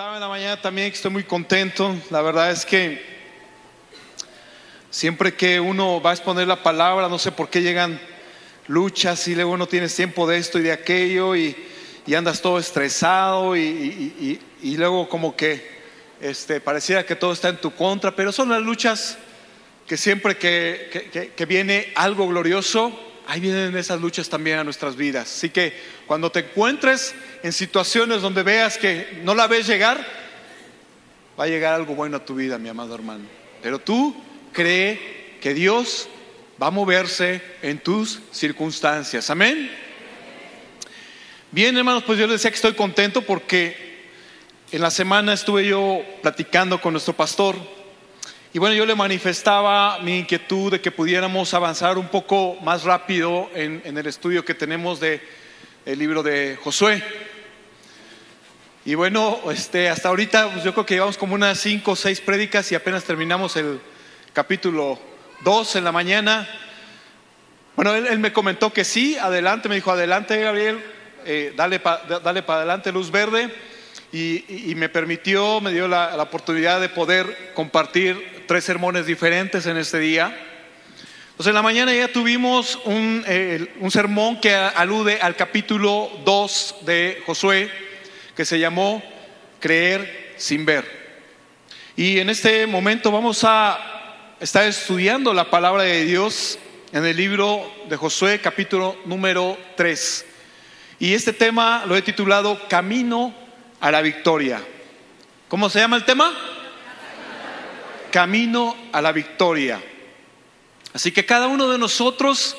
en la mañana también estoy muy contento. La verdad es que siempre que uno va a exponer la palabra, no sé por qué llegan luchas y luego no tienes tiempo de esto y de aquello y, andas todo estresado y, luego como que este, pareciera que todo está en tu contra, pero son las luchas que siempre que viene algo glorioso, ahí vienen esas luchas también a nuestras vidas. Así que cuando te encuentres en situaciones donde veas que no la ves llegar, va a llegar algo bueno a tu vida, mi amado hermano. Pero tú cree que Dios va a moverse en tus circunstancias. Amén. Bien, hermanos, pues yo les decía que estoy contento porque en la semana estuve yo platicando con nuestro pastor y bueno, yo le manifestaba mi inquietud de que pudiéramos avanzar un poco más rápido en, el estudio que tenemos de el libro de Josué. Y bueno, este, hasta ahorita pues yo creo que llevamos como unas cinco o seis prédicas y apenas terminamos el capítulo 2 en la mañana. Bueno, él, me comentó que sí, adelante, me dijo, adelante Gabriel, eh, dale para dale adelante, luz verde. Y, me permitió, me dio la, la oportunidad de poder compartir tres sermones diferentes en este día. Entonces en la mañana ya tuvimos un, eh, un sermón que alude al capítulo 2 de Josué, que se llamó Creer sin ver. Y en este momento vamos a estar estudiando la palabra de Dios en el libro de Josué, capítulo número 3. Y este tema lo he titulado Camino a la Victoria. ¿Cómo se llama el tema? Camino a la Victoria. Así que cada uno de nosotros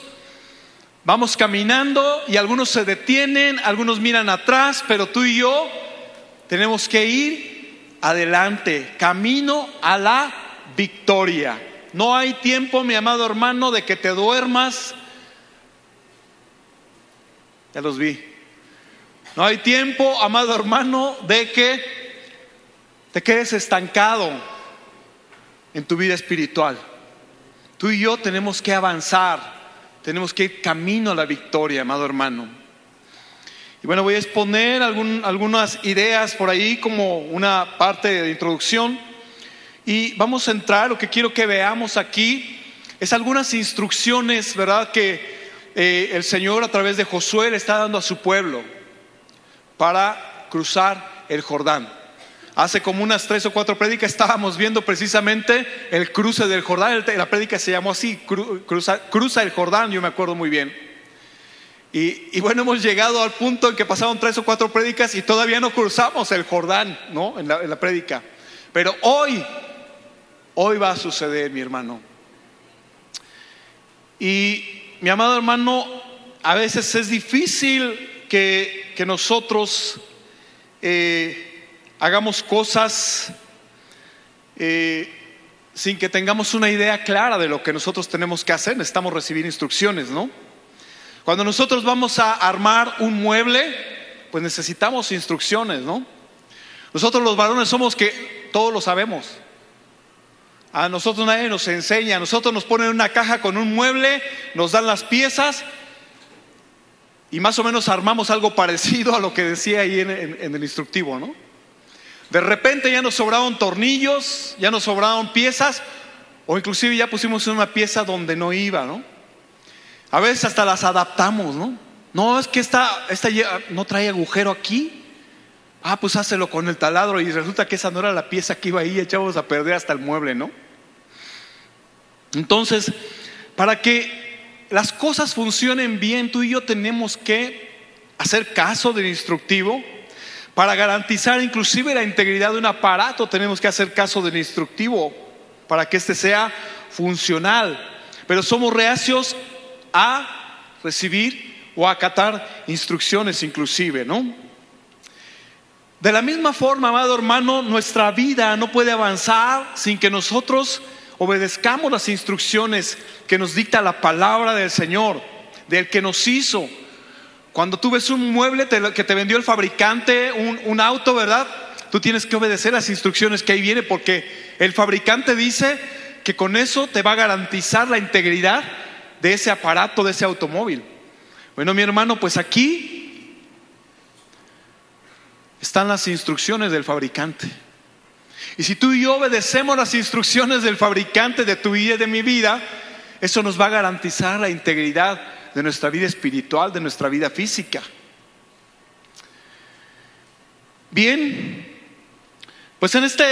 vamos caminando y algunos se detienen, algunos miran atrás, pero tú y yo tenemos que ir adelante, camino a la victoria. No hay tiempo, mi amado hermano, de que te duermas. Ya los vi. No hay tiempo, amado hermano, de que te quedes estancado en tu vida espiritual. Tú y yo tenemos que avanzar, tenemos que ir camino a la victoria, amado hermano. Y bueno, voy a exponer algún- algunas ideas por ahí como una parte de introducción. Y vamos a entrar, lo que quiero que veamos aquí es algunas instrucciones, ¿verdad? Que eh, el Señor a través de Josué le está dando a su pueblo para cruzar el Jordán. Hace como unas tres o cuatro prédicas estábamos viendo precisamente el cruce del Jordán. La prédica se llamó así, cru- cruza, el Jordán, yo me acuerdo muy bien. Y, y bueno, hemos llegado al punto en que pasaron tres o cuatro prédicas y todavía no cruzamos el Jordán, ¿no? En la, en la prédica. Pero hoy, hoy va a suceder, mi hermano. Y mi amado hermano, a veces es difícil que, nosotros eh, hagamos cosas eh, sin que tengamos una idea clara de lo que nosotros tenemos que hacer. Necesitamos recibir instrucciones, ¿no? Cuando nosotros vamos a armar un mueble, pues necesitamos instrucciones, ¿no? Nosotros los varones somos que todos lo sabemos. A nosotros nadie nos enseña, a nosotros nos ponen una caja con un mueble, nos dan las piezas y más o menos armamos algo parecido a lo que decía ahí en, el instructivo, ¿no? De repente ya nos sobraron tornillos, ya nos sobraron piezas o inclusive ya pusimos una pieza donde no iba, ¿no? A veces hasta las adaptamos, ¿no? No, es que esta, esta no trae agujero aquí. Ah, pues hácelo con el taladro y resulta que esa no era la pieza que iba ahí, echamos a perder hasta el mueble, ¿no? Entonces, para que las cosas funcionen bien, tú y yo tenemos que hacer caso del instructivo. Para garantizar inclusive la integridad de un aparato, tenemos que hacer caso del instructivo para que éste sea funcional. Pero somos reacios a recibir o a acatar instrucciones inclusive, ¿no? De la misma forma, amado hermano, nuestra vida no puede avanzar sin que nosotros obedezcamos las instrucciones que nos dicta la palabra del Señor, del que nos hizo. Cuando tú ves un mueble que te vendió el fabricante, un, un auto, ¿verdad? Tú tienes que obedecer las instrucciones que ahí viene porque el fabricante dice que con eso te va a garantizar la integridad de ese aparato, de ese automóvil. Bueno, mi hermano, pues aquí están las instrucciones del fabricante. Y si tú y yo obedecemos las instrucciones del fabricante de tu vida y de mi vida, eso nos va a garantizar la integridad de nuestra vida espiritual, de nuestra vida física. Bien, pues en este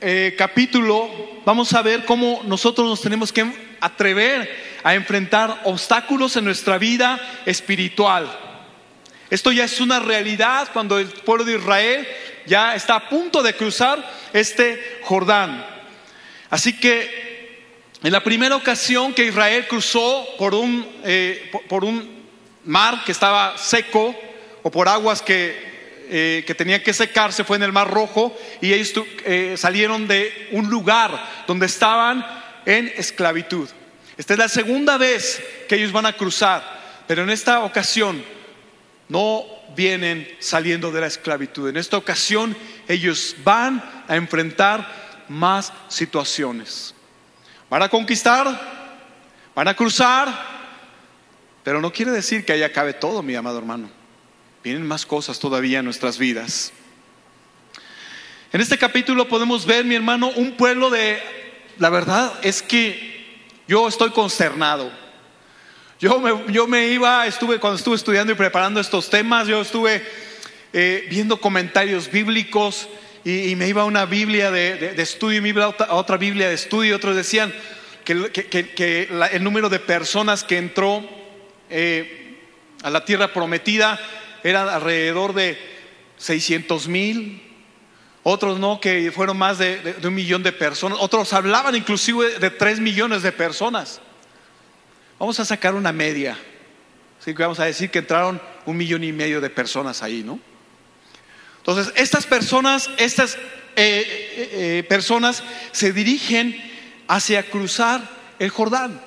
eh, capítulo vamos a ver cómo nosotros nos tenemos que atrever a enfrentar obstáculos en nuestra vida espiritual. Esto ya es una realidad cuando el pueblo de Israel ya está a punto de cruzar este Jordán. Así que en la primera ocasión que Israel cruzó por un, eh, por un mar que estaba seco o por aguas que eh, que tenía que secarse fue en el Mar Rojo y ellos eh, salieron de un lugar donde estaban en esclavitud. Esta es la segunda vez que ellos van a cruzar, pero en esta ocasión no vienen saliendo de la esclavitud. En esta ocasión ellos van a enfrentar más situaciones. Van a conquistar, van a cruzar, pero no quiere decir que ahí acabe todo, mi amado hermano. Vienen más cosas todavía en nuestras vidas. En este capítulo podemos ver, mi hermano, un pueblo de... La verdad es que yo estoy consternado. Yo me, yo me iba, estuve cuando estuve estudiando y preparando estos temas, yo estuve eh, viendo comentarios bíblicos y, me iba a una Biblia de, estudio y me iba a otra, Biblia de estudio. Otros decían que, el número de personas que entró eh, a la tierra prometida eran alrededor de 600 mil, otros no, que fueron más de, un millón de personas, otros hablaban inclusive de 3 millones de personas. Vamos a sacar una media, así que vamos a decir que entraron un millón y medio de personas ahí, ¿no? Entonces, estas personas, estas eh, eh, eh, personas se dirigen hacia cruzar el Jordán.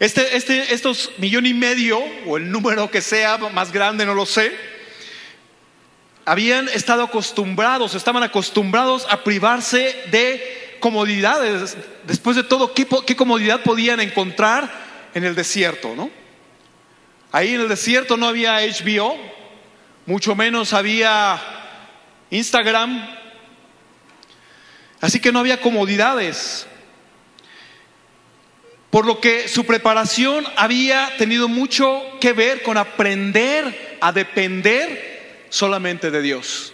Este, este, estos millón y medio, o el número que sea más grande, no lo sé, habían estado acostumbrados, estaban acostumbrados a privarse de comodidades. Después de todo, ¿qué, qué comodidad podían encontrar en el desierto? ¿no? Ahí en el desierto no había HBO, mucho menos había Instagram, así que no había comodidades por lo que su preparación había tenido mucho que ver con aprender a depender solamente de Dios.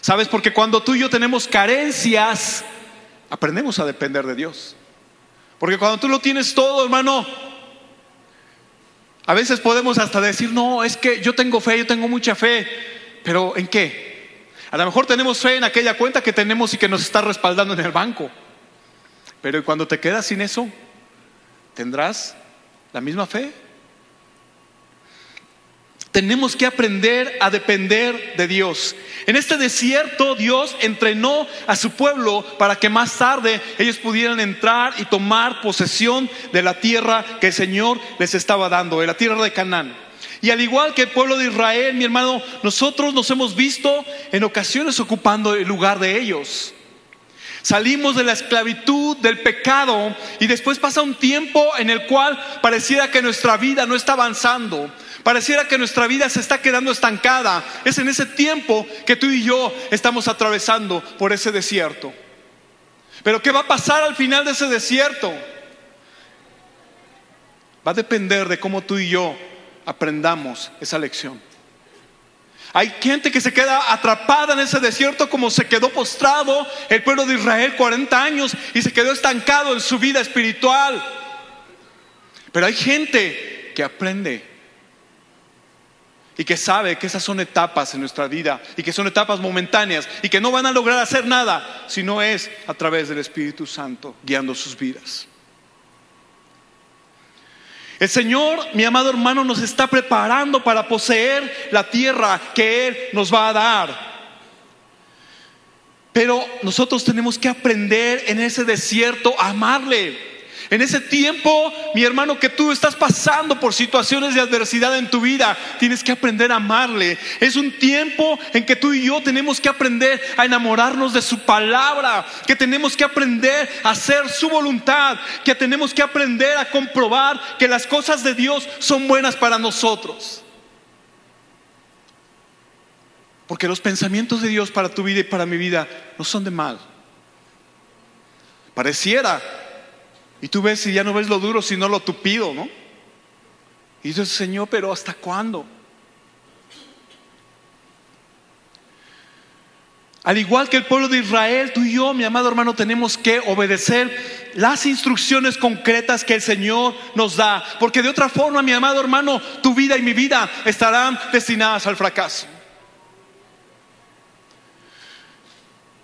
¿Sabes? Porque cuando tú y yo tenemos carencias, aprendemos a depender de Dios. Porque cuando tú lo tienes todo, hermano, a veces podemos hasta decir, no, es que yo tengo fe, yo tengo mucha fe, pero ¿en qué? A lo mejor tenemos fe en aquella cuenta que tenemos y que nos está respaldando en el banco. Pero cuando te quedas sin eso, ¿Tendrás la misma fe? Tenemos que aprender a depender de Dios. En este desierto Dios entrenó a su pueblo para que más tarde ellos pudieran entrar y tomar posesión de la tierra que el Señor les estaba dando, de la tierra de Canaán. Y al igual que el pueblo de Israel, mi hermano, nosotros nos hemos visto en ocasiones ocupando el lugar de ellos. Salimos de la esclavitud, del pecado, y después pasa un tiempo en el cual pareciera que nuestra vida no está avanzando, pareciera que nuestra vida se está quedando estancada. Es en ese tiempo que tú y yo estamos atravesando por ese desierto. Pero ¿qué va a pasar al final de ese desierto? Va a depender de cómo tú y yo aprendamos esa lección. Hay gente que se queda atrapada en ese desierto como se quedó postrado el pueblo de Israel 40 años y se quedó estancado en su vida espiritual. Pero hay gente que aprende y que sabe que esas son etapas en nuestra vida y que son etapas momentáneas y que no van a lograr hacer nada si no es a través del Espíritu Santo guiando sus vidas. El Señor, mi amado hermano, nos está preparando para poseer la tierra que Él nos va a dar. Pero nosotros tenemos que aprender en ese desierto a amarle. En ese tiempo, mi hermano, que tú estás pasando por situaciones de adversidad en tu vida, tienes que aprender a amarle. Es un tiempo en que tú y yo tenemos que aprender a enamorarnos de su palabra, que tenemos que aprender a hacer su voluntad, que tenemos que aprender a comprobar que las cosas de Dios son buenas para nosotros. Porque los pensamientos de Dios para tu vida y para mi vida no son de mal. Pareciera. Y tú ves y ya no ves lo duro, sino lo tupido, ¿no? Y dices, Señor, pero ¿hasta cuándo? Al igual que el pueblo de Israel, tú y yo, mi amado hermano, tenemos que obedecer las instrucciones concretas que el Señor nos da. Porque de otra forma, mi amado hermano, tu vida y mi vida estarán destinadas al fracaso.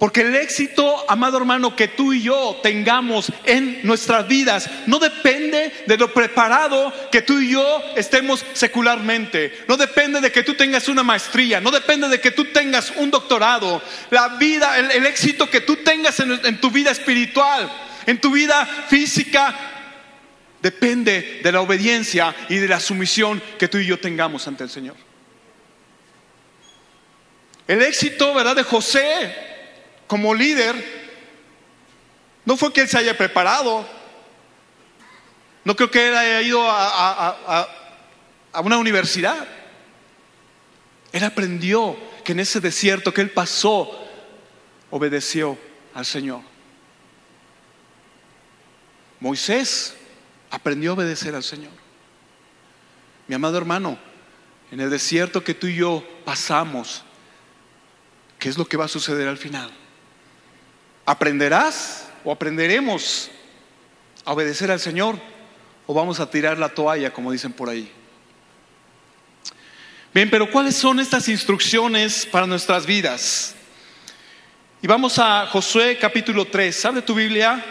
Porque el éxito, amado hermano, que tú y yo tengamos en nuestras vidas no depende de lo preparado que tú y yo estemos secularmente. No depende de que tú tengas una maestría. No depende de que tú tengas un doctorado. La vida, el, éxito que tú tengas en tu vida espiritual, en tu vida física, depende de la obediencia y de la sumisión que tú y yo tengamos ante el Señor. El éxito, ¿verdad? De José como líder, no fue que él se haya preparado, no creo que él haya ido a, una universidad. Él aprendió que en ese desierto que él pasó, obedeció al Señor. Moisés aprendió a obedecer al Señor. Mi amado hermano, en el desierto que tú y yo pasamos, ¿qué es lo que va a suceder al final? ¿Aprenderás o aprenderemos a obedecer al Señor o vamos a tirar la toalla, como dicen por ahí? Bien, pero ¿cuáles son estas instrucciones para nuestras vidas? Y vamos a Josué capítulo 3. ¿Abre tu Biblia?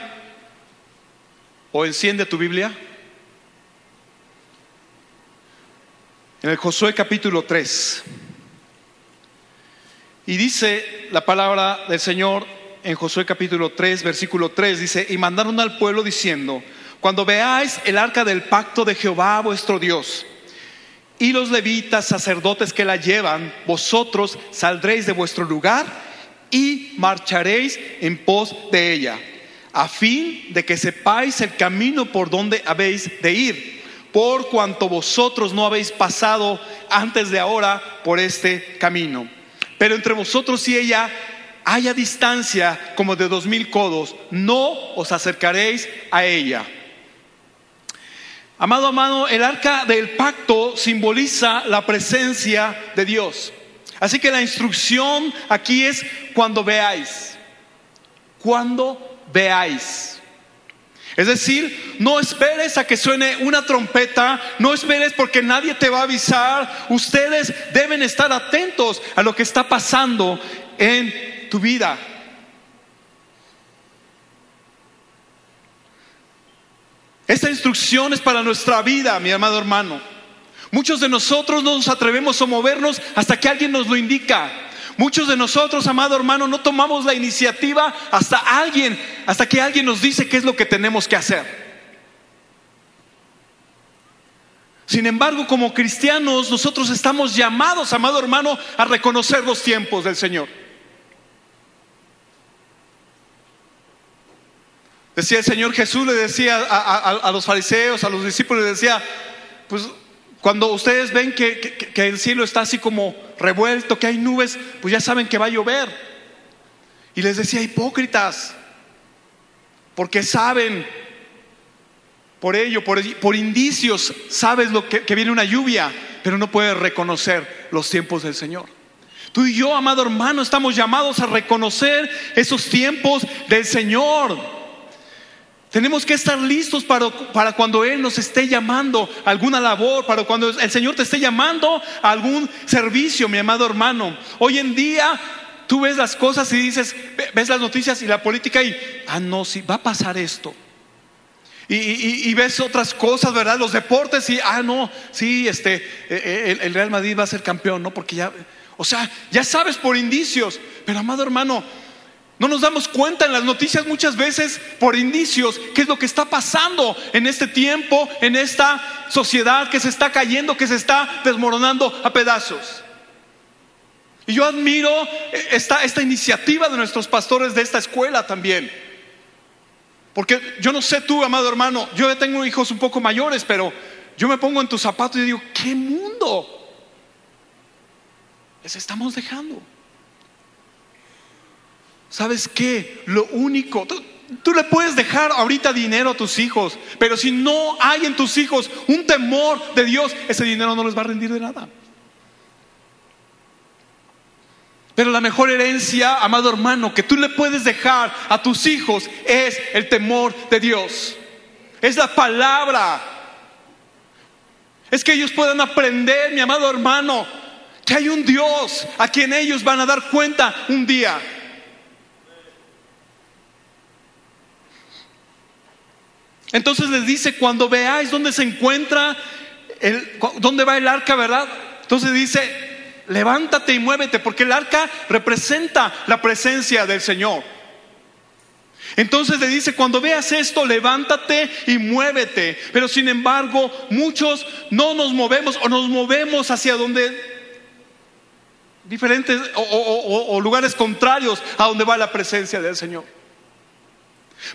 ¿O enciende tu Biblia? En el Josué capítulo 3. Y dice la palabra del Señor, en Josué capítulo 3, versículo 3, dice, y mandaron al pueblo diciendo, cuando veáis el arca del pacto de Jehová vuestro Dios, y los levitas sacerdotes que la llevan, vosotros saldréis de vuestro lugar y marcharéis en pos de ella, a fin de que sepáis el camino por donde habéis de ir, por cuanto vosotros no habéis pasado antes de ahora por este camino. Pero entre vosotros y ella haya distancia como de dos mil codos, no os acercaréis a ella. Amado, amado, el arca del pacto simboliza la presencia de Dios. Así que la instrucción aquí es cuando veáis, cuando veáis. Es decir, no esperes a que suene una trompeta, no esperes porque nadie te va a avisar. Ustedes deben estar atentos a lo que está pasando en tu vida. Esta instrucción es para nuestra vida, mi amado hermano. Muchos de nosotros no nos atrevemos a movernos hasta que alguien nos lo indica. Muchos de nosotros, amado hermano, no tomamos la iniciativa hasta alguien, hasta que alguien nos dice qué es lo que tenemos que hacer. Sin embargo, como cristianos, nosotros estamos llamados, amado hermano, a reconocer los tiempos del Señor. Decía el Señor Jesús, le decía a, los fariseos, a los discípulos, le decía, pues cuando ustedes ven que, el cielo está así como revuelto, que hay nubes, pues ya saben que va a llover. Y les decía, hipócritas, porque saben, por ello, por, indicios, sabes lo que, que viene una lluvia, pero no puedes reconocer los tiempos del Señor. Tú y yo, amado hermano, estamos llamados a reconocer esos tiempos del Señor. Tenemos que estar listos para, para, cuando Él nos esté llamando a alguna labor, para cuando el Señor te esté llamando a algún servicio, mi amado hermano. Hoy en día tú ves las cosas y dices, ves las noticias y la política y, ah, no, sí, va a pasar esto. Y, ves otras cosas, ¿verdad? Los deportes y, ah, no, sí, este, eh, eh, el Real Madrid va a ser campeón, ¿no? Porque ya, o sea, ya sabes por indicios, pero amado hermano, no nos damos cuenta en las noticias muchas veces por indicios qué es lo que está pasando en este tiempo, en esta sociedad que se está cayendo, que se está desmoronando a pedazos. Y yo admiro esta, esta iniciativa de nuestros pastores de esta escuela también. Porque yo no sé tú, amado hermano, yo ya tengo hijos un poco mayores, pero yo me pongo en tus zapatos y digo, ¿qué mundo? les estamos dejando. ¿Sabes qué? Lo único, tú, le puedes dejar ahorita dinero a tus hijos, pero si no hay en tus hijos un temor de Dios, ese dinero no les va a rendir de nada. Pero la mejor herencia, amado hermano, que tú le puedes dejar a tus hijos es el temor de Dios. Es la palabra. Es que ellos puedan aprender, mi amado hermano, que hay un Dios a quien ellos van a dar cuenta un día. Entonces les dice, cuando veáis dónde se encuentra, el, dónde va el arca, ¿verdad? Entonces dice, levántate y muévete, porque el arca representa la presencia del Señor. Entonces le dice, cuando veas esto, levántate y muévete. Pero sin embargo, muchos no nos movemos o nos movemos hacia donde diferentes o, o lugares contrarios a donde va la presencia del Señor.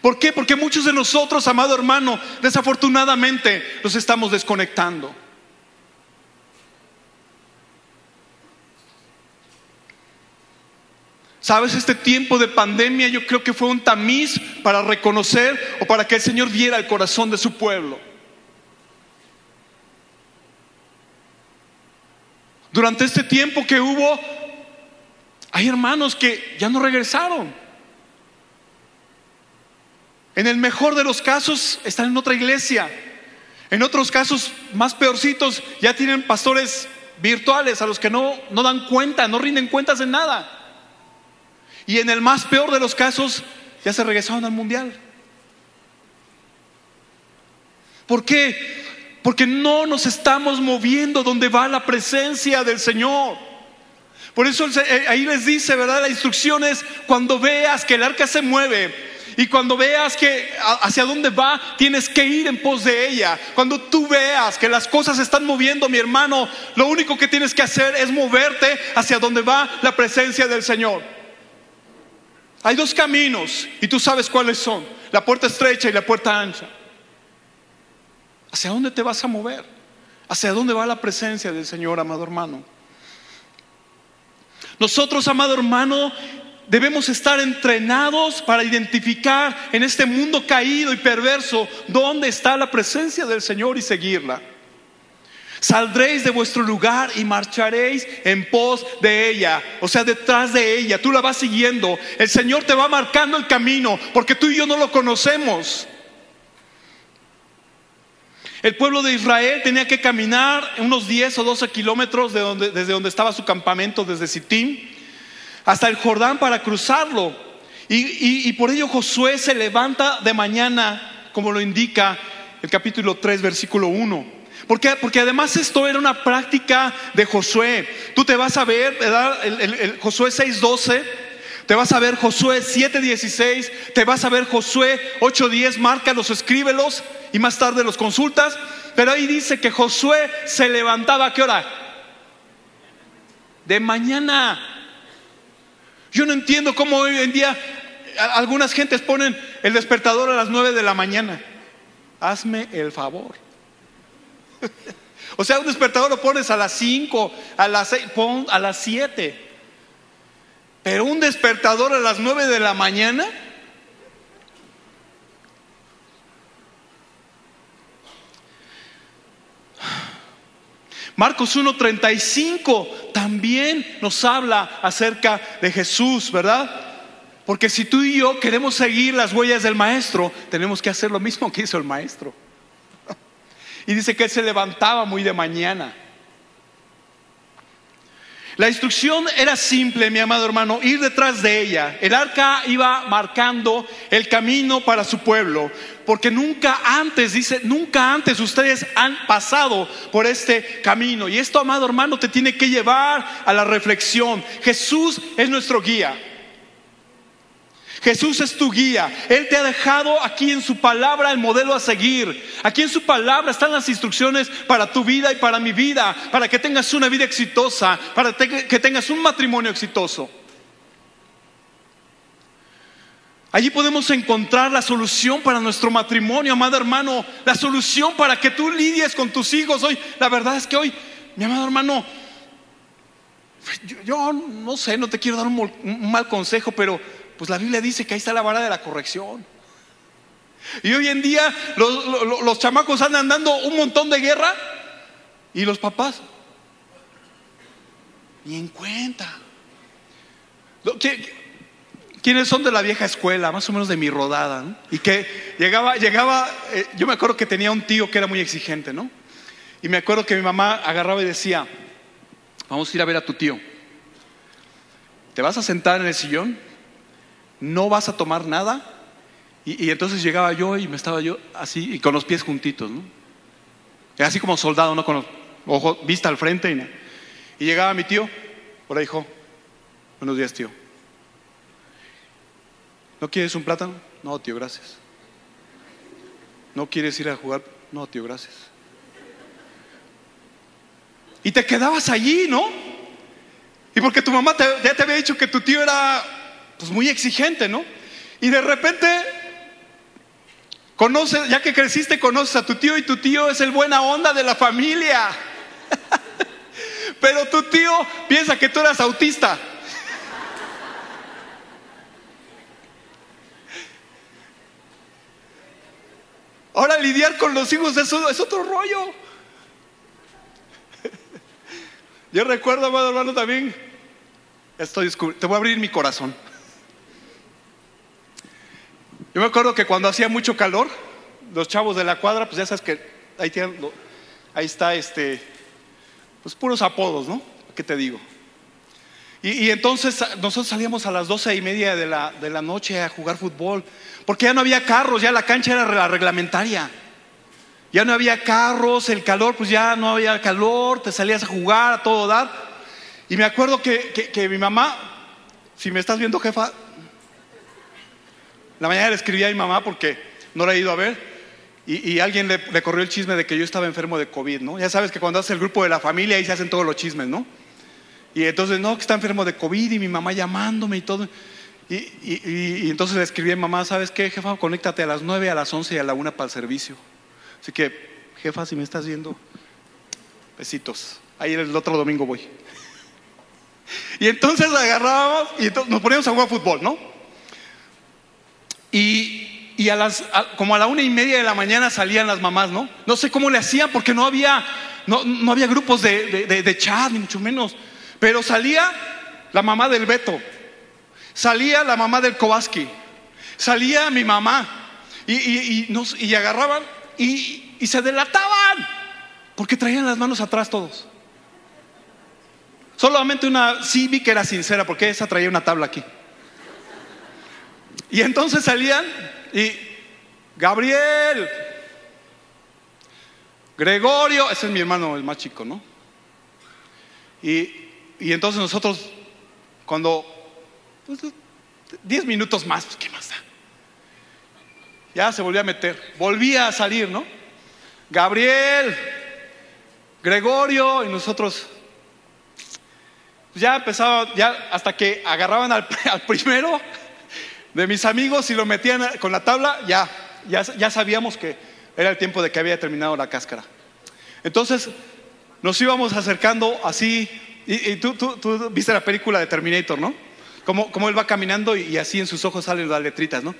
¿Por qué? Porque muchos de nosotros, amado hermano, desafortunadamente nos estamos desconectando. Sabes, este tiempo de pandemia yo creo que fue un tamiz para reconocer o para que el Señor viera el corazón de su pueblo. Durante este tiempo que hubo, hay hermanos que ya no regresaron. En el mejor de los casos están en otra iglesia. En otros casos más peorcitos ya tienen pastores virtuales a los que no, no dan cuenta, no rinden cuentas de nada. Y en el más peor de los casos ya se regresaron al mundial. ¿Por qué? Porque no nos estamos moviendo donde va la presencia del Señor. Por eso eh, ahí les dice, ¿verdad? La instrucción es cuando veas que el arca se mueve, y cuando veas que hacia dónde va, tienes que ir en pos de ella. Cuando tú veas que las cosas están moviendo, mi hermano, lo único que tienes que hacer es moverte hacia donde va la presencia del Señor. Hay dos caminos y tú sabes cuáles son, la puerta estrecha y la puerta ancha. ¿Hacia dónde te vas a mover? ¿Hacia dónde va la presencia del Señor, amado hermano? Nosotros, amado hermano, debemos estar entrenados para identificar en este mundo caído y perverso dónde está la presencia del Señor y seguirla. Saldréis de vuestro lugar y marcharéis en pos de ella, o sea, detrás de ella. Tú la vas siguiendo. El Señor te va marcando el camino, porque tú y yo no lo conocemos. El pueblo de Israel tenía que caminar unos 10 o 12 kilómetros desde donde estaba su campamento, desde Sittim hasta el Jordán para cruzarlo. Y, por ello Josué se levanta de mañana, como lo indica el capítulo 3, versículo 1. ¿Por Porque además esto era una práctica de Josué. Tú te vas a ver, ¿verdad? El, el Josué 6:12, te vas a ver Josué 7:16, te vas a ver Josué 8:10, márcalos, escríbelos y más tarde los consultas. Pero ahí dice que Josué se levantaba a qué hora? De mañana. Yo no entiendo cómo hoy en día algunas gentes ponen el despertador a las nueve de la mañana. Hazme el favor. o sea, un despertador lo pones a las cinco, a las seis, a las siete. Pero un despertador a las nueve de la mañana. Marcos 1.35 también nos habla acerca de Jesús, ¿verdad? Porque si tú y yo queremos seguir las huellas del maestro, tenemos que hacer lo mismo que hizo el maestro. Y dice que él se levantaba muy de mañana. La instrucción era simple, mi amado hermano, ir detrás de ella. El arca iba marcando el camino para su pueblo, porque nunca antes, dice, nunca antes ustedes han pasado por este camino. Y esto, amado hermano, te tiene que llevar a la reflexión. Jesús es nuestro guía. Jesús es tu guía. Él te ha dejado aquí en su palabra el modelo a seguir. Aquí en su palabra están las instrucciones para tu vida y para mi vida, para que tengas una vida exitosa, para que tengas un matrimonio exitoso. Allí podemos encontrar la solución para nuestro matrimonio, amado hermano, la solución para que tú lidies con tus hijos. Hoy, la verdad es que hoy, mi amado hermano, yo, yo no sé, no te quiero dar un, mal consejo, pero pues la Biblia dice que ahí está la vara de la corrección. Y hoy en día los, los- chamacos andan dando un montón de guerra y los papás ni en cuenta. Lo- ¿qué- ¿Quiénes son de la vieja escuela, más o menos de mi rodada? ¿no? Y que llegaba, llegaba, eh, yo me acuerdo que tenía un tío que era muy exigente, ¿no? Y me acuerdo que mi mamá agarraba y decía, vamos a ir a ver a tu tío. Te vas a sentar en el sillón, no vas a tomar nada. Y, entonces llegaba yo y me estaba yo así, y con los pies juntitos, ¿no? Así como soldado, ¿no? Con los ojos, vista al frente. Y, y llegaba mi tío, hola hijo, buenos días tío. ¿No quieres un plátano? No, tío, gracias. ¿No quieres ir a jugar? No, tío, gracias. Y te quedabas allí, ¿no? Y porque tu mamá te- ya te había dicho que tu tío era pues muy exigente, ¿no? Y de repente conoces, ya que creciste, conoces a tu tío y tu tío es el buena onda de la familia. Pero tu tío piensa que tú eras autista. Ahora lidiar con los hijos es, otro rollo. Yo recuerdo, amado hermano, también, estoy te voy a abrir mi corazón. Yo me acuerdo que cuando hacía mucho calor, los chavos de la cuadra, pues ya sabes que ahí, tienen ahí está este, pues puros apodos, ¿no? ¿Qué te digo? Y, entonces a- nosotros salíamos a las doce y media de la, de la noche a jugar fútbol, porque ya no había carros, ya la cancha era la reglamentaria. Ya no había carros, el calor, pues ya no había calor, te salías a jugar a todo dar. Y me acuerdo que- que mi mamá, si me estás viendo jefa, la mañana le escribí a mi mamá porque no la he ido a ver y, alguien le, corrió el chisme de que yo estaba enfermo de COVID, ¿no? Ya sabes que cuando haces el grupo de la familia ahí se hacen todos los chismes, ¿no? Y entonces, no, que está enfermo de COVID y mi mamá llamándome y todo. Y entonces le escribí a mi mamá, ¿sabes qué, jefa? Conéctate a las 9, a las 11 y a la 1 para el servicio. Así que, jefa, si me estás viendo, besitos. Ahí el otro domingo voy. Y entonces agarrábamos y entonces nos poníamos a jugar fútbol, ¿no? Y, y a las, como a la una y media de la mañana salían las mamás, ¿no? No sé cómo le hacían porque no había, no, no había grupos de, de, de- chat, ni mucho menos. Pero salía la mamá del Beto, salía la mamá del Kovaski, salía mi mamá y, y- y nos, y agarraban y, y se delataban porque traían las manos atrás todos. Solamente una sí vi que era sincera porque esa traía una tabla aquí. Y entonces salían y Gabriel, Gregorio, ese es mi hermano, el más chico, ¿no? Y, y entonces nosotros, cuando, pues, 10 minutos más, pues qué más da. Ya se volvió a meter, volvía a salir, ¿no? Gabriel, Gregorio, y nosotros, pues, ya empezaba, ya hasta que agarraban al primero de mis amigos y lo metían con la tabla, ya, ya, ya sabíamos que era el tiempo de que había terminado la cáscara. Entonces nos íbamos acercando así, y, tú viste la película de Terminator, ¿no? Como, como él va caminando y, y así en sus ojos salen las letritas, ¿no?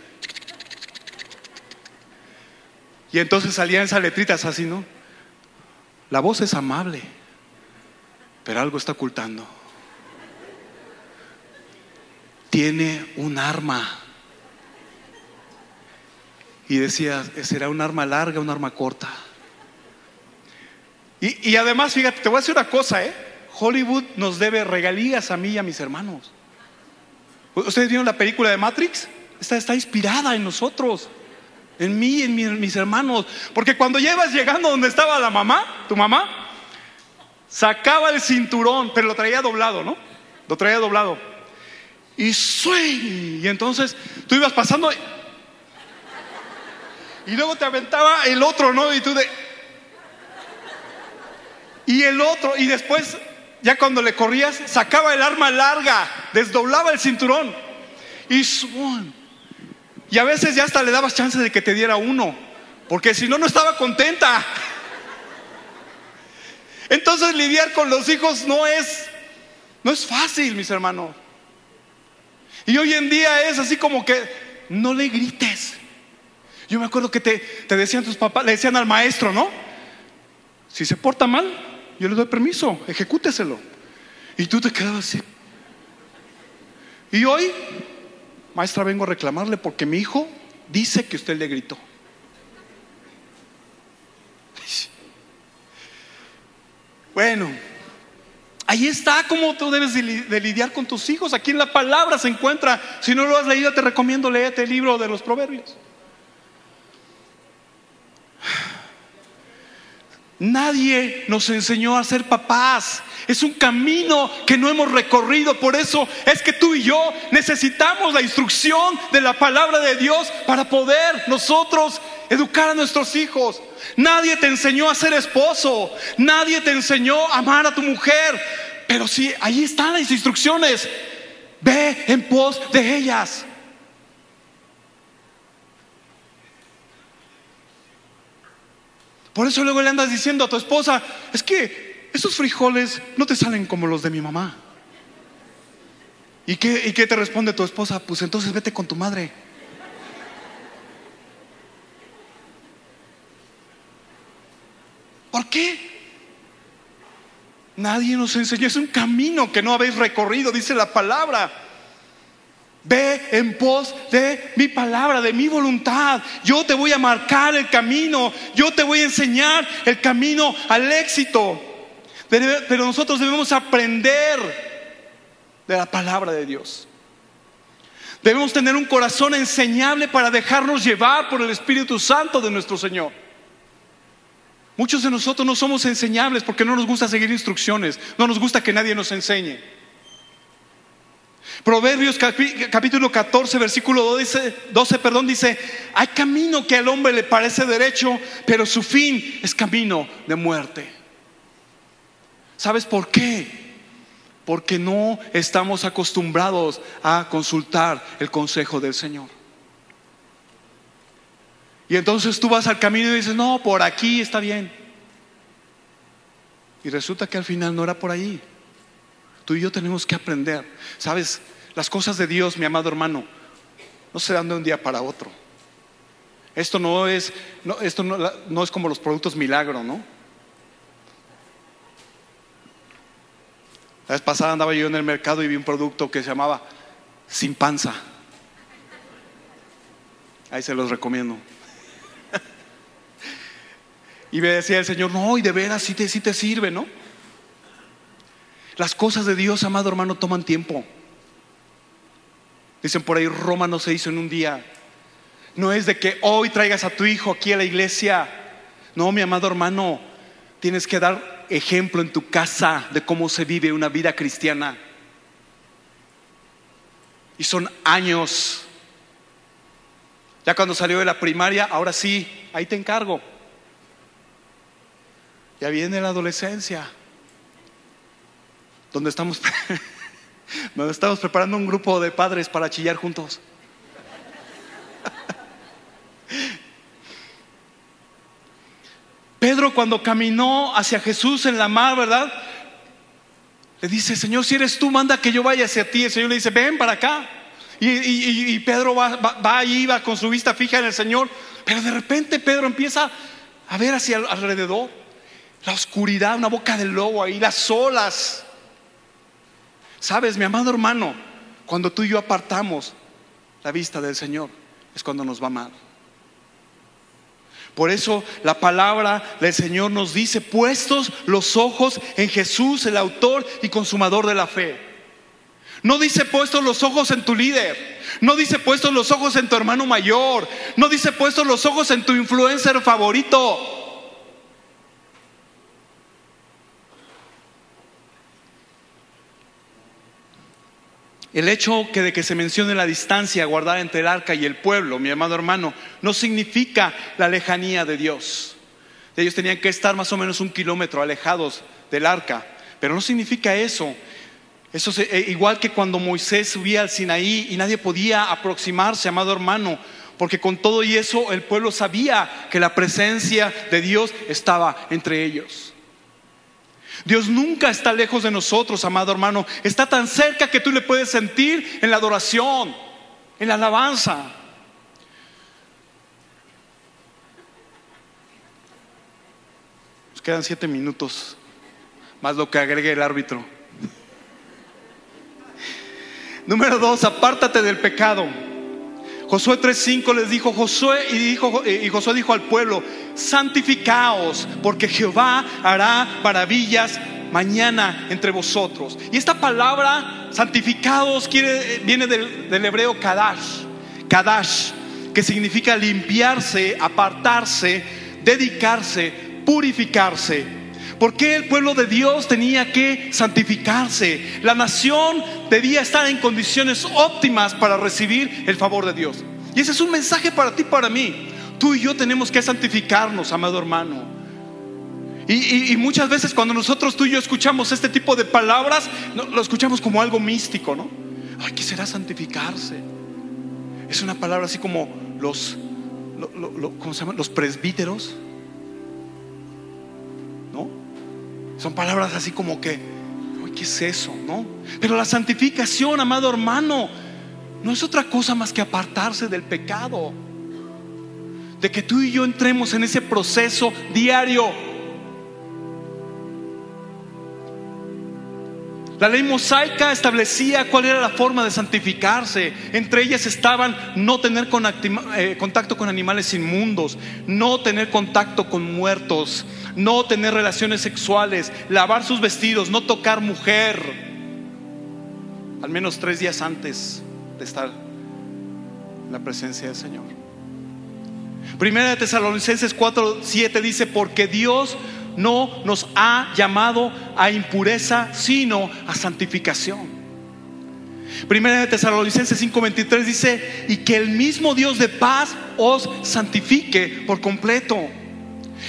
Y entonces salían esas letritas así, ¿no? La voz es amable, pero algo está ocultando. Tiene un arma. Y decía, ¿será un arma larga, un arma corta? Y, y además, fíjate, te voy a decir una cosa, ¿eh? Hollywood nos debe regalías a mí y a mis hermanos. ¿Ustedes vieron la película de Matrix? Esta está inspirada en nosotros, en mí en en mis hermanos. Porque cuando ya ibas llegando donde estaba la mamá, tu mamá, sacaba el cinturón, pero lo traía doblado, ¿no? Lo traía doblado. Y sueño. Y entonces tú ibas pasando y luego te aventaba el otro, ¿no? Y tú de... Y el otro, y después, ya cuando le corrías, sacaba el arma larga, desdoblaba el cinturón. Y suan. Y a veces ya hasta le dabas chance de que te diera uno, porque si no, no estaba contenta. Entonces lidiar con los hijos no es, No es fácil, mis hermanos. Y hoy en día es así como que no le grites. Yo me acuerdo que te, decían tus papás, le decían al maestro, ¿no? Si se porta mal, yo le doy permiso, ejecúteselo. Y tú te quedabas así. Y hoy, maestra, vengo a reclamarle porque mi hijo dice que usted le gritó. Bueno, ahí está cómo tú debes de, lidiar con tus hijos. Aquí en la palabra se encuentra. Si no lo has leído, te recomiendo leerte el libro de los proverbios. Nadie nos enseñó a ser papás. Es un camino que no hemos recorrido. Por eso es que tú y yo necesitamos la instrucción de la palabra de Dios para poder nosotros educar a nuestros hijos. Nadie te enseñó a ser esposo. Nadie te enseñó a amar a tu mujer. Pero sí, ahí están las instrucciones. Ve en pos de ellas. Por eso luego le andas diciendo a tu esposa, es que esos frijoles no te salen como los de mi mamá. ¿Y qué, ¿Y qué te responde tu esposa? Pues entonces vete con tu madre. ¿Por qué? Nadie nos enseñó, es un camino que no habéis recorrido, dice la palabra. Ve en pos de mi palabra, de mi voluntad. Yo te voy a marcar el camino. Yo te voy a enseñar el camino al éxito. Pero, nosotros debemos aprender de la palabra de Dios. Debemos tener un corazón enseñable para dejarnos llevar por el Espíritu Santo de nuestro Señor. Muchos de nosotros no somos enseñables porque no nos gusta seguir instrucciones, no nos gusta que nadie nos enseñe. Proverbios capítulo 14, versículo 12, 12, perdón, dice, hay camino que al hombre le parece derecho, pero su fin es camino de muerte. ¿Sabes por qué? Porque no estamos acostumbrados a consultar el consejo del Señor. Y entonces tú vas al camino y dices, no, por aquí está bien. Y resulta que al final no era por ahí. Tú y yo tenemos que aprender. Sabes, las cosas de Dios, mi amado hermano, no se dan de un día para otro. Esto no es, esto no, es como los productos milagro, ¿no? La vez pasada andaba yo en el mercado y vi un producto que se llamaba Sin Panza. Ahí se los recomiendo. y me decía el Señor, no, y de veras sí te, sí te sirve, ¿no? Las cosas de Dios, amado hermano, toman tiempo. Dicen por ahí, Roma no se hizo en un día. No es de que hoy traigas a tu hijo aquí a la iglesia. No, mi amado hermano, tienes que dar ejemplo en tu casa de cómo se vive una vida cristiana. Y son años. Ya cuando salió de la primaria, ahora sí, ahí te encargo. Ya viene la adolescencia donde estamos, donde estamos preparando un grupo de padres para chillar juntos. Pedro cuando caminó hacia Jesús en la mar, ¿verdad? Le dice, Señor, si eres tú, manda que yo vaya hacia ti. El Señor le dice, ven para acá. Y, Pedro va, va, ahí, va con su vista fija en el Señor. Pero de repente Pedro empieza a ver hacia alrededor. La oscuridad, una boca de lobo ahí, las olas. Sabes, mi amado hermano, cuando tú y yo apartamos la vista del Señor, es cuando nos va mal. Por eso la palabra del Señor nos dice, puestos los ojos en Jesús, el autor y consumador de la fe. No dice puestos los ojos en tu líder. No dice puestos los ojos en tu hermano mayor. No dice puestos los ojos en tu influencer favorito. El hecho que de que se mencione la distancia guardada entre el arca y el pueblo, mi amado hermano, no significa la lejanía de Dios. Ellos tenían que estar más o menos un kilómetro alejados del arca, pero no significa eso. Eso es eh, igual que cuando Moisés subía al Sinaí y nadie podía aproximarse, amado hermano, porque con todo y eso el pueblo sabía que la presencia de Dios estaba entre ellos. Dios nunca está lejos de nosotros, amado hermano. Está tan cerca que tú le puedes sentir en la adoración, en la alabanza. Nos quedan siete minutos, más lo que agregue el árbitro. Número dos, apártate del pecado. Josué 3:5 les dijo Josué y, dijo, y Josué dijo al pueblo, santificaos, porque Jehová hará maravillas mañana entre vosotros. Y esta palabra santificados quiere, viene del, del hebreo kadash, kadash, que significa limpiarse, apartarse, dedicarse, purificarse. ¿Por qué el pueblo de Dios tenía que santificarse? La nación debía estar en condiciones óptimas para recibir el favor de Dios. Y ese es un mensaje para ti, para mí. Tú y yo tenemos que santificarnos, amado hermano. Y, y, muchas veces cuando nosotros tú y yo escuchamos este tipo de palabras, lo escuchamos como algo místico, ¿no? Ay, ¿qué será santificarse? Es una palabra así como los, lo, lo, ¿cómo se llama? Los presbíteros Son palabras así como que, ¿qué es eso? ¿No? Pero la santificación, amado hermano, no es otra cosa más que apartarse del pecado. De que tú y yo entremos en ese proceso diario La ley mosaica establecía cuál era la forma de santificarse. Entre ellas estaban no tener eh, contacto con animales inmundos, no tener contacto con muertos, no tener relaciones sexuales, lavar sus vestidos, no tocar mujer. Al menos tres días antes de estar en la presencia del Señor. Primera de Tesalonicenses 4, 7 dice, porque Dios no nos ha llamado a impureza, sino a santificación. Primera de Tesalonicenses 5:23 dice, y que el mismo Dios de paz os santifique por completo.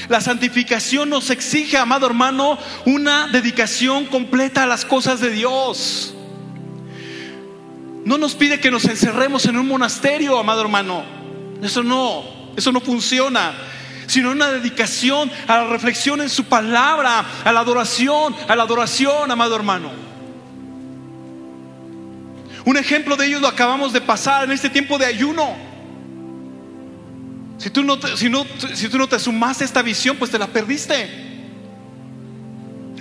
La santificación nos exige, amado hermano, una dedicación completa a las cosas de Dios. No nos pide que nos encerremos en un monasterio, amado hermano. Eso no, eso no funciona sino una dedicación a la reflexión en su palabra, a la adoración, a la adoración, amado hermano. Un ejemplo de ello lo acabamos de pasar en este tiempo de ayuno. Si tú no te, si no, si tú no te a esta visión, pues te la perdiste.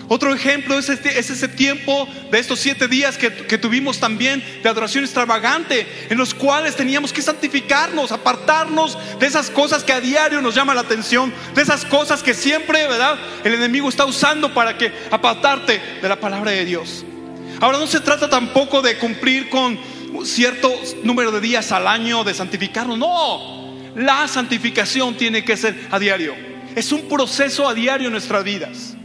Otro ejemplo es, este, es ese tiempo de estos siete días que, que, tuvimos también de adoración extravagante, en los cuales teníamos que santificarnos, apartarnos de esas cosas que a diario nos llama la atención, de esas cosas que siempre, ¿verdad? El enemigo está usando para que apartarte de la palabra de Dios. Ahora no se trata tampoco de cumplir con cierto número de días al año de santificarnos, no. La santificación tiene que ser a diario. Es un proceso a diario en nuestras vidas.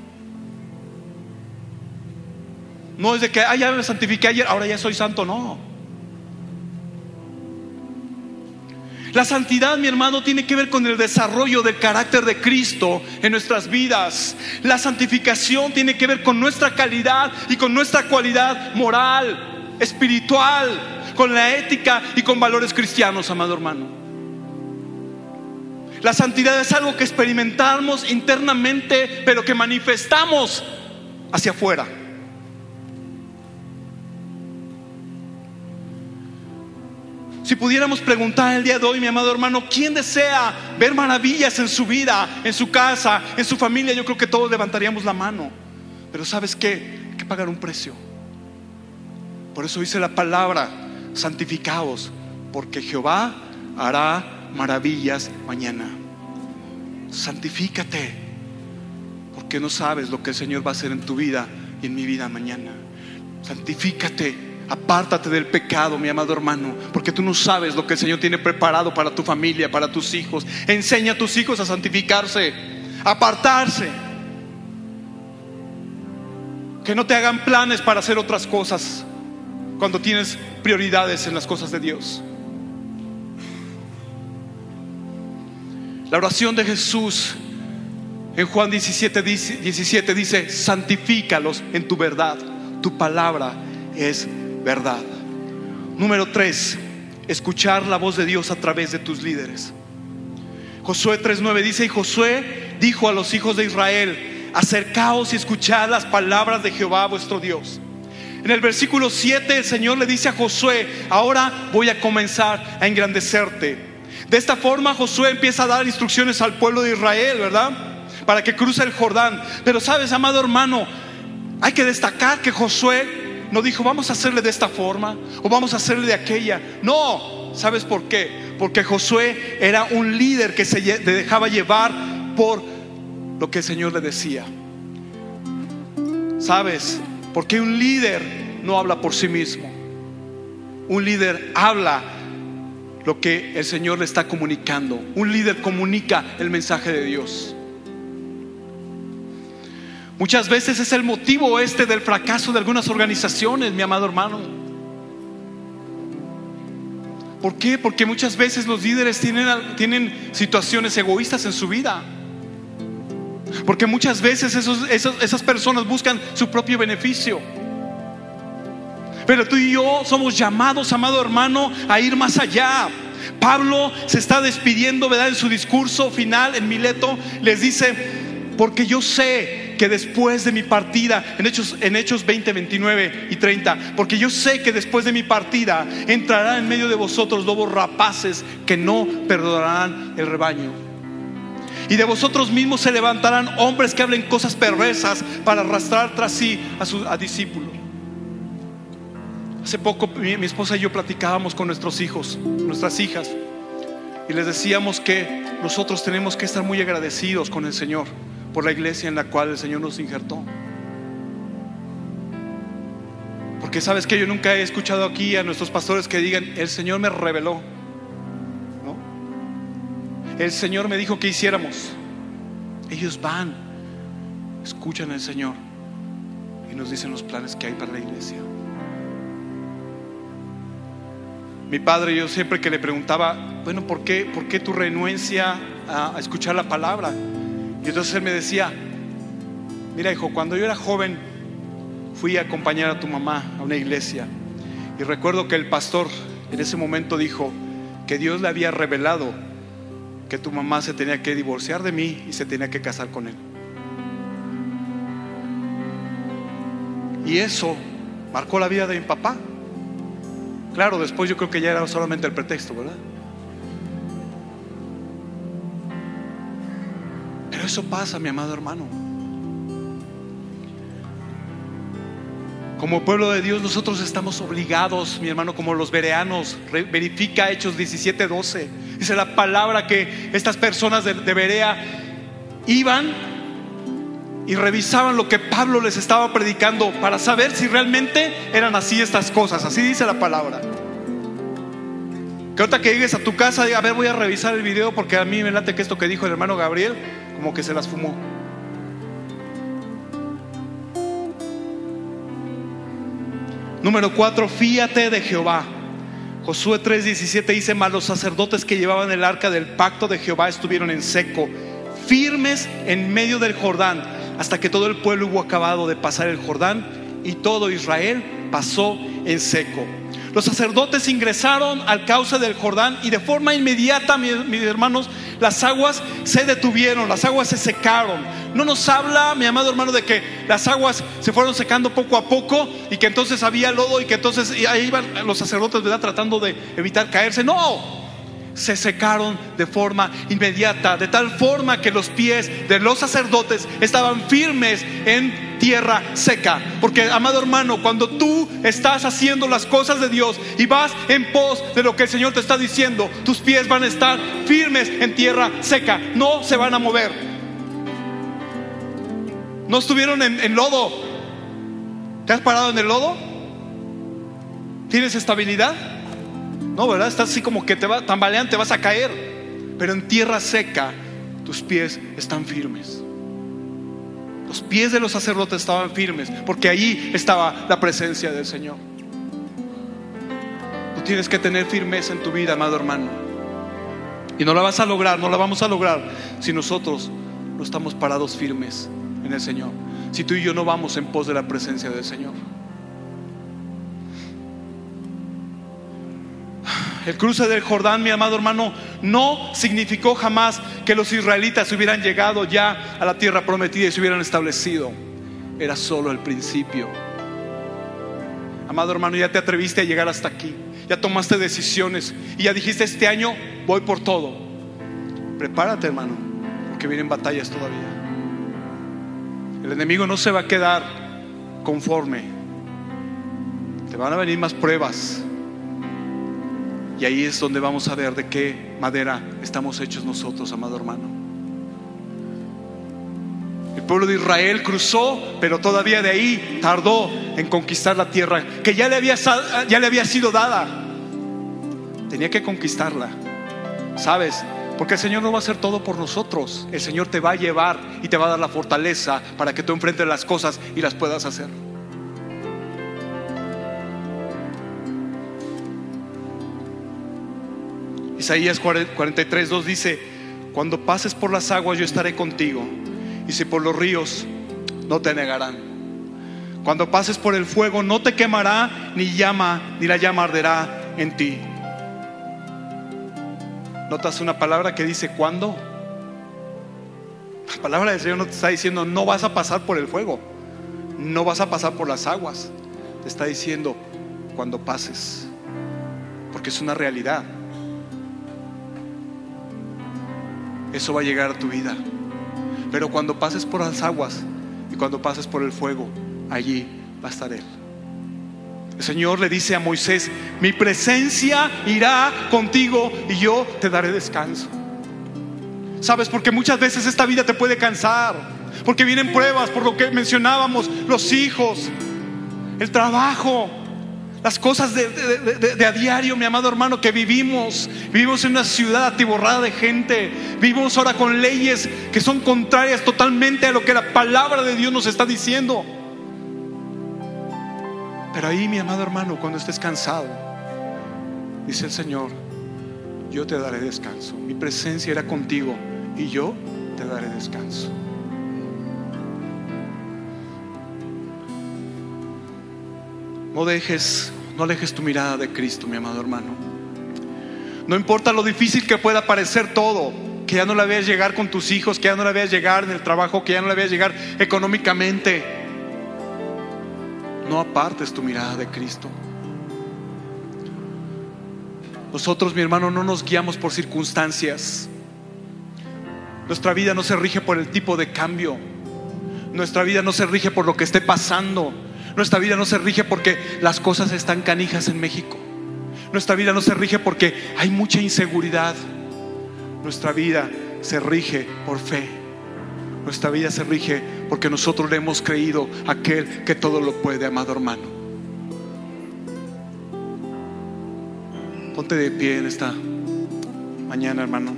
No es de que, ah, ya me santifiqué ayer, ahora ya soy santo, no. La santidad, mi hermano, tiene que ver con el desarrollo del carácter de Cristo en nuestras vidas. La santificación tiene que ver con nuestra calidad y con nuestra cualidad moral, espiritual, con la ética y con valores cristianos, amado hermano. La santidad es algo que experimentamos internamente, pero que manifestamos hacia afuera. Si pudiéramos preguntar el día de hoy, mi amado hermano, ¿quién desea ver maravillas en su vida, en su casa, en su familia? Yo creo que todos levantaríamos la mano. Pero ¿sabes qué? Hay que pagar un precio. Por eso dice la palabra, santificaos, porque Jehová hará maravillas mañana. Santifícate, porque no sabes lo que el Señor va a hacer en tu vida y en mi vida mañana. Santifícate Apártate del pecado, mi amado hermano, porque tú no sabes lo que el Señor tiene preparado para tu familia, para tus hijos. Enseña a tus hijos a santificarse, apartarse. Que no te hagan planes para hacer otras cosas cuando tienes prioridades en las cosas de Dios. La oración de Jesús en Juan 17, 17 dice, santifícalos en tu verdad, tu palabra es verdad. Número tres, escuchar la voz de Dios a través de tus líderes. Josué 3.9 dice, y Josué dijo a los hijos de Israel, acercaos y escuchad las palabras de Jehová vuestro Dios. En el versículo 7 el Señor le dice a Josué, ahora voy a comenzar a engrandecerte. De esta forma Josué empieza a dar instrucciones al pueblo de Israel, ¿verdad? Para que cruce el Jordán. Pero sabes, amado hermano, hay que destacar que Josué no dijo, vamos a hacerle de esta forma o vamos a hacerle de aquella. No, ¿sabes por qué? Porque Josué era un líder que se dejaba llevar por lo que el Señor le decía. ¿Sabes? Porque un líder no habla por sí mismo. Un líder habla lo que el Señor le está comunicando. Un líder comunica el mensaje de Dios. Muchas veces es el motivo este del fracaso de algunas organizaciones, mi amado hermano. ¿Por qué? Porque muchas veces los líderes tienen, tienen situaciones egoístas en su vida. Porque muchas veces esas personas buscan su propio beneficio. Pero tú y yo somos llamados, amado hermano, a ir más allá. Pablo se está despidiendo, ¿verdad? En su discurso final en Mileto, les dice, porque yo sé que después de mi partida, en Hechos, en Hechos 20, 29 y 30, porque yo sé que después de mi partida entrarán en medio de vosotros lobos rapaces que no perdonarán el rebaño. Y de vosotros mismos se levantarán hombres que hablen cosas perversas para arrastrar tras sí a su discípulo. Hace poco mi esposa y yo platicábamos con nuestros hijos, nuestras hijas, y les decíamos que nosotros tenemos que estar muy agradecidos con el Señor por la iglesia en la cual el Señor nos injertó. Porque sabes que yo nunca he escuchado aquí a nuestros pastores que digan, el Señor me reveló el Señor me dijo que hiciéramos. Ellos van, escuchan al Señor y nos dicen los planes que hay para la iglesia. Mi padre, yo siempre que le preguntaba, bueno, ¿por qué, por qué tu renuencia a escuchar la palabra? Y entonces él me decía, mira hijo, cuando yo era joven fui a acompañar a tu mamá a una iglesia y recuerdo que el pastor en ese momento dijo que Dios le había revelado que tu mamá se tenía que divorciar de mí y se tenía que casar con él. Y eso marcó la vida de mi papá. Claro, después yo creo que ya era solamente el pretexto, ¿verdad? Eso pasa, mi amado hermano. Como pueblo de Dios nosotros estamos obligados, mi hermano, como los vereanos, verifica Hechos 17, 12 Dice la palabra que estas personas de, Berea iban y revisaban lo que Pablo les estaba predicando para saber si realmente eran así estas cosas. Así dice la palabra. Que ahorita que llegues a tu casa, a ver, voy a revisar el video porque a mí me late que esto que dijo el hermano Gabriel, como que se las fumó. Número cuatro, fíate de Jehová Josué 3:17 dice, mas los sacerdotes que llevaban el arca del pacto de Jehová estuvieron en seco, firmes en medio del Jordán, hasta que todo el pueblo hubo acabado de pasar el Jordán y todo Israel pasó en seco. Los sacerdotes ingresaron al cauce del Jordán y de forma inmediata, mis, hermanos, las aguas se detuvieron, las aguas se secaron. No nos habla, mi amado hermano, de que las aguas se fueron secando poco a poco y que entonces había lodo y que entonces ahí iban los sacerdotes, ¿verdad? Tratando de evitar caerse. No, se secaron de forma inmediata, de tal forma que los pies de los sacerdotes estaban firmes en tierra seca. Porque, amado hermano, cuando tú estás haciendo las cosas de Dios y vas en pos de lo que el Señor te está diciendo, tus pies van a estar firmes en tierra seca, no se van a mover. No estuvieron en, lodo. ¿Te has parado en el lodo? ¿Tienes estabilidad? No, ¿verdad? Estás así como que te va tambaleando, te vas a caer. Pero en tierra seca tus pies están firmes. Los pies de los sacerdotes estaban firmes porque allí estaba la presencia del Señor. Tú tienes que tener firmeza en tu vida, amado hermano. Y no la vas a lograr, no la vamos a lograr si nosotros no estamos parados firmes en el Señor. Si tú y yo no vamos en pos de la presencia del Señor. El cruce del Jordán, mi amado hermano, no significó jamás que los israelitas hubieran llegado ya a la tierra prometida y se hubieran establecido. Era solo el principio. Amado hermano, ya te atreviste a llegar hasta aquí. Ya tomaste decisiones y ya dijiste este año voy por todo. Prepárate, hermano, porque vienen batallas todavía. El enemigo no se va a quedar conforme. Te van a venir más pruebas. Y ahí es donde vamos a ver de qué madera estamos hechos nosotros, amado hermano. El pueblo de Israel cruzó, pero todavía de ahí tardó en conquistar la tierra que ya le había, ya le había sido dada. Tenía que conquistarla. ¿Sabes? Porque el Señor no va a hacer todo por nosotros. El Señor te va a llevar y te va a dar la fortaleza para que tú enfrentes las cosas y las puedas hacer. Isaías 43, 2 dice, cuando pases por las aguas yo estaré contigo, y si por los ríos no te negarán. Cuando pases por el fuego no te quemará, ni llama, ni la llama arderá en ti. ¿Notas una palabra que dice cuándo? La palabra del Señor no te está diciendo no vas a pasar por el fuego, no vas a pasar por las aguas. Te está diciendo cuando pases, porque es una realidad. Eso va a llegar a tu vida. Pero cuando pases por las aguas y cuando pases por el fuego, allí va a estar Él. El Señor le dice a Moisés, mi presencia irá contigo y yo te daré descanso. ¿Sabes? Porque muchas veces esta vida te puede cansar, porque vienen pruebas, por lo que mencionábamos, los hijos, el trabajo, las cosas de, a diario, mi amado hermano, que vivimos. Vivimos en una ciudad atiborrada de gente. Vivimos ahora con leyes que son contrarias totalmente a lo que la palabra de Dios nos está diciendo. Pero ahí, mi amado hermano, cuando estés cansado, dice el Señor, yo te daré descanso. Mi presencia era contigo y yo te daré descanso. No dejes, no dejes tu mirada de Cristo, mi amado hermano. No importa lo difícil que pueda parecer todo, que ya no la veas llegar con tus hijos, que ya no la veas llegar en el trabajo, que ya no la veas llegar económicamente. No apartes tu mirada de Cristo. Nosotros, mi hermano, no nos guiamos por circunstancias. Nuestra vida no se rige por el tipo de cambio. Nuestra vida no se rige por lo que esté pasando. Nuestra vida no se rige porque las cosas están canijas en México. Nuestra vida no se rige porque hay mucha inseguridad. Nuestra vida se rige por fe. Nuestra vida se rige porque nosotros le hemos creído a aquel que todo lo puede, amado hermano. Ponte de pie en esta mañana, hermano.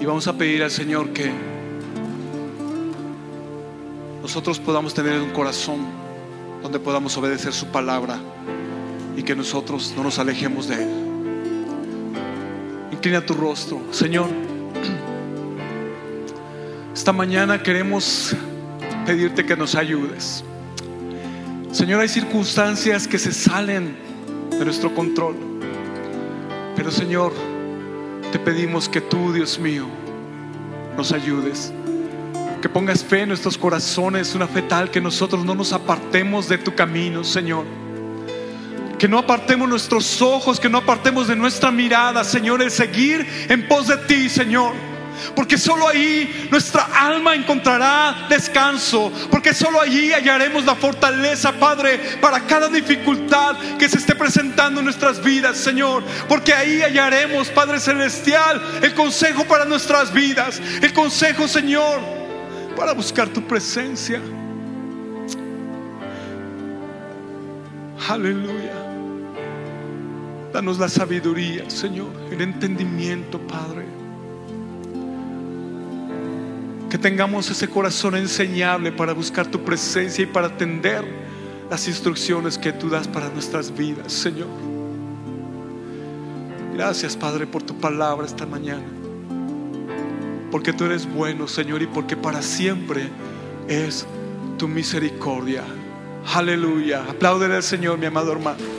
Y vamos a pedir al Señor que nosotros podamos tener un corazón donde podamos obedecer su palabra y que nosotros no nos alejemos de Él. Inclina tu rostro, Señor. Esta mañana queremos pedirte que nos ayudes. Señor, hay circunstancias que se salen de nuestro control. Pero Señor, te pedimos que tú, Dios mío, nos ayudes que pongas fe en nuestros corazones, una fe tal que nosotros no nos apartemos de tu camino, Señor. Que no apartemos nuestros ojos, que no apartemos de nuestra mirada, Señor, el seguir en pos de ti, Señor. Porque solo ahí nuestra alma encontrará descanso. Porque solo allí hallaremos la fortaleza, Padre, para cada dificultad que se esté presentando en nuestras vidas, Señor. Porque ahí hallaremos, Padre Celestial, el consejo para nuestras vidas. El consejo, Señor, para buscar tu presencia. Aleluya. Danos la sabiduría, Señor, el entendimiento, Padre. Que tengamos ese corazón enseñable para buscar tu presencia y para atender las instrucciones que tú das para nuestras vidas, Señor. Gracias, Padre, por tu palabra esta mañana porque tú eres bueno, Señor, y porque para siempre es tu misericordia. Aleluya. Apláudele al Señor, mi amado hermano.